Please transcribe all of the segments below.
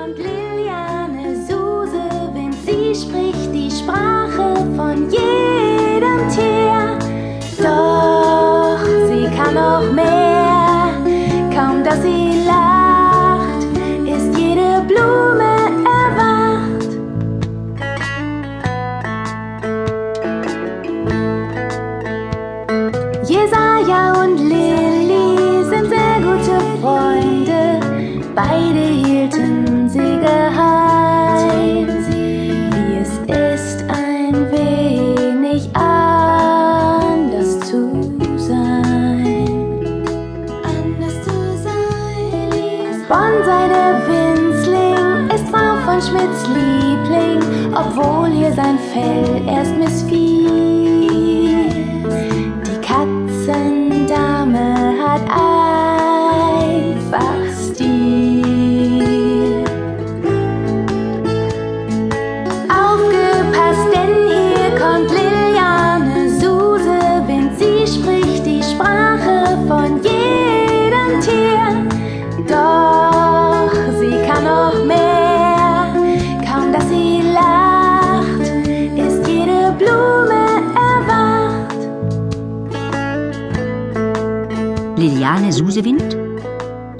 kommt Liliane Schmidts Liebling, obwohl ihr sein Fell erst missfiel. Liliane Susewind?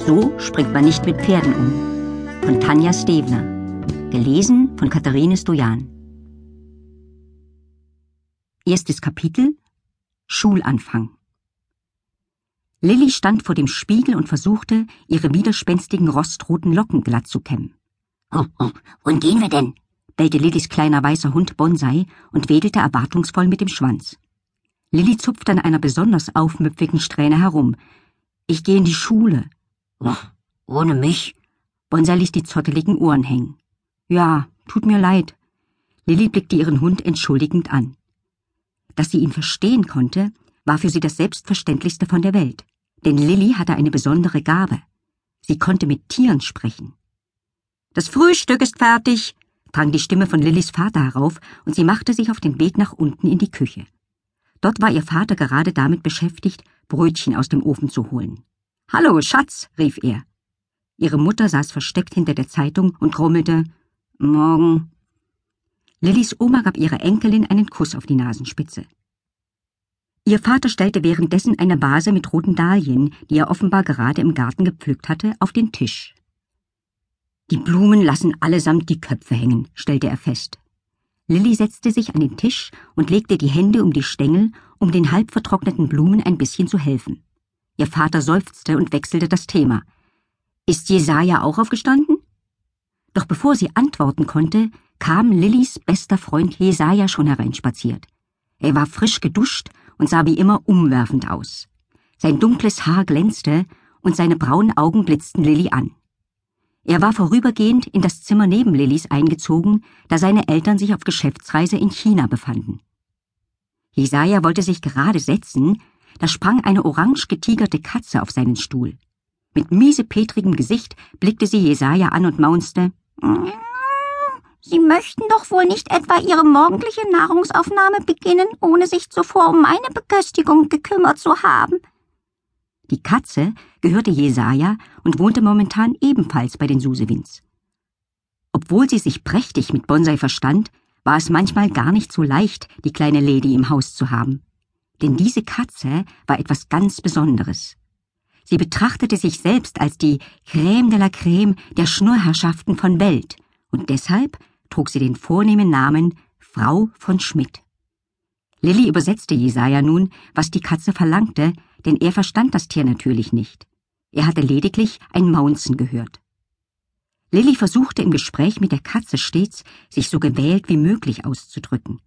So springt man nicht mit Pferden um. Von Tanja Stevner. Gelesen von Katharine Stojan. Erstes Kapitel Schulanfang. Lilly stand vor dem Spiegel und versuchte, ihre widerspenstigen rostroten Locken glatt zu kämmen. Oh, oh, wohin gehen wir denn? bellte Lillys kleiner weißer Hund Bonsai und wedelte erwartungsvoll mit dem Schwanz. Lilly zupfte an einer besonders aufmüpfigen Strähne herum. Ich gehe in die Schule. Oh, ohne mich? Bonsai ließ die zotteligen Ohren hängen. Ja, tut mir leid. Lilly blickte ihren Hund entschuldigend an. Dass sie ihn verstehen konnte, war für sie das Selbstverständlichste von der Welt. Denn Lilly hatte eine besondere Gabe. Sie konnte mit Tieren sprechen. Das Frühstück ist fertig, drang die Stimme von Lillys Vater herauf, und sie machte sich auf den Weg nach unten in die Küche. Dort war ihr Vater gerade damit beschäftigt, Brötchen aus dem Ofen zu holen. Hallo, Schatz, rief er. Ihre Mutter saß versteckt hinter der Zeitung und grummelte Morgen. Lillys Oma gab ihrer Enkelin einen Kuss auf die Nasenspitze. Ihr Vater stellte währenddessen eine Vase mit roten Dahlien, die er offenbar gerade im Garten gepflückt hatte, auf den Tisch. Die Blumen lassen allesamt die Köpfe hängen, stellte er fest. Lilly setzte sich an den Tisch und legte die Hände um die Stängel, um den halb vertrockneten Blumen ein bisschen zu helfen. Ihr Vater seufzte und wechselte das Thema. Ist Jesaja auch aufgestanden? Doch bevor sie antworten konnte, kam Lillys bester Freund Jesaja schon hereinspaziert. Er war frisch geduscht und sah wie immer umwerfend aus. Sein dunkles Haar glänzte und seine braunen Augen blitzten Lilly an. Er war vorübergehend in das Zimmer neben Lillys eingezogen, da seine Eltern sich auf Geschäftsreise in China befanden. Jesaja wollte sich gerade setzen, da sprang eine orange getigerte Katze auf seinen Stuhl. Mit miesepetrigem Gesicht blickte sie Jesaja an und maunzte, Sie möchten doch wohl nicht etwa Ihre morgendliche Nahrungsaufnahme beginnen, ohne sich zuvor um meine Beköstigung gekümmert zu haben. Die Katze gehörte Jesaja und wohnte momentan ebenfalls bei den Susewins. Obwohl sie sich prächtig mit Bonsai verstand, war es manchmal gar nicht so leicht, die kleine Lady im Haus zu haben. Denn diese Katze war etwas ganz Besonderes. Sie betrachtete sich selbst als die Crème de la Crème der Schnurrherrschaften von Welt, und deshalb trug sie den vornehmen Namen Frau von Schmidt. Lilly übersetzte Jesaja nun, was die Katze verlangte, denn er verstand das Tier natürlich nicht. Er hatte lediglich ein Maunzen gehört. Lilly versuchte im Gespräch mit der Katze stets, sich so gewählt wie möglich auszudrücken.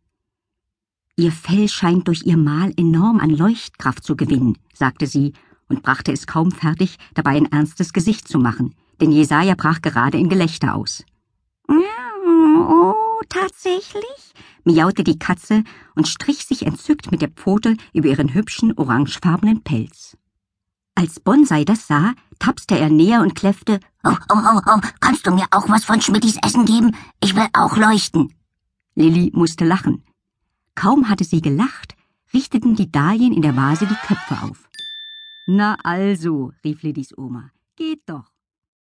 Ihr Fell scheint durch ihr Mal enorm an Leuchtkraft zu gewinnen, sagte sie und brachte es kaum fertig, dabei ein ernstes Gesicht zu machen, denn Jesaja brach gerade in Gelächter aus. Oh, tatsächlich? miaute die Katze und strich sich entzückt mit der Pfote über ihren hübschen orangefarbenen Pelz. Als Bonsai das sah, tapste er näher und kläffte, oh, oh, oh, oh, kannst du mir auch was von Schmittis Essen geben? Ich will auch leuchten. Lilly musste lachen. Kaum hatte sie gelacht, richteten die Dahlien in der Vase die Köpfe auf. Na also, rief Lillys Oma, geht doch.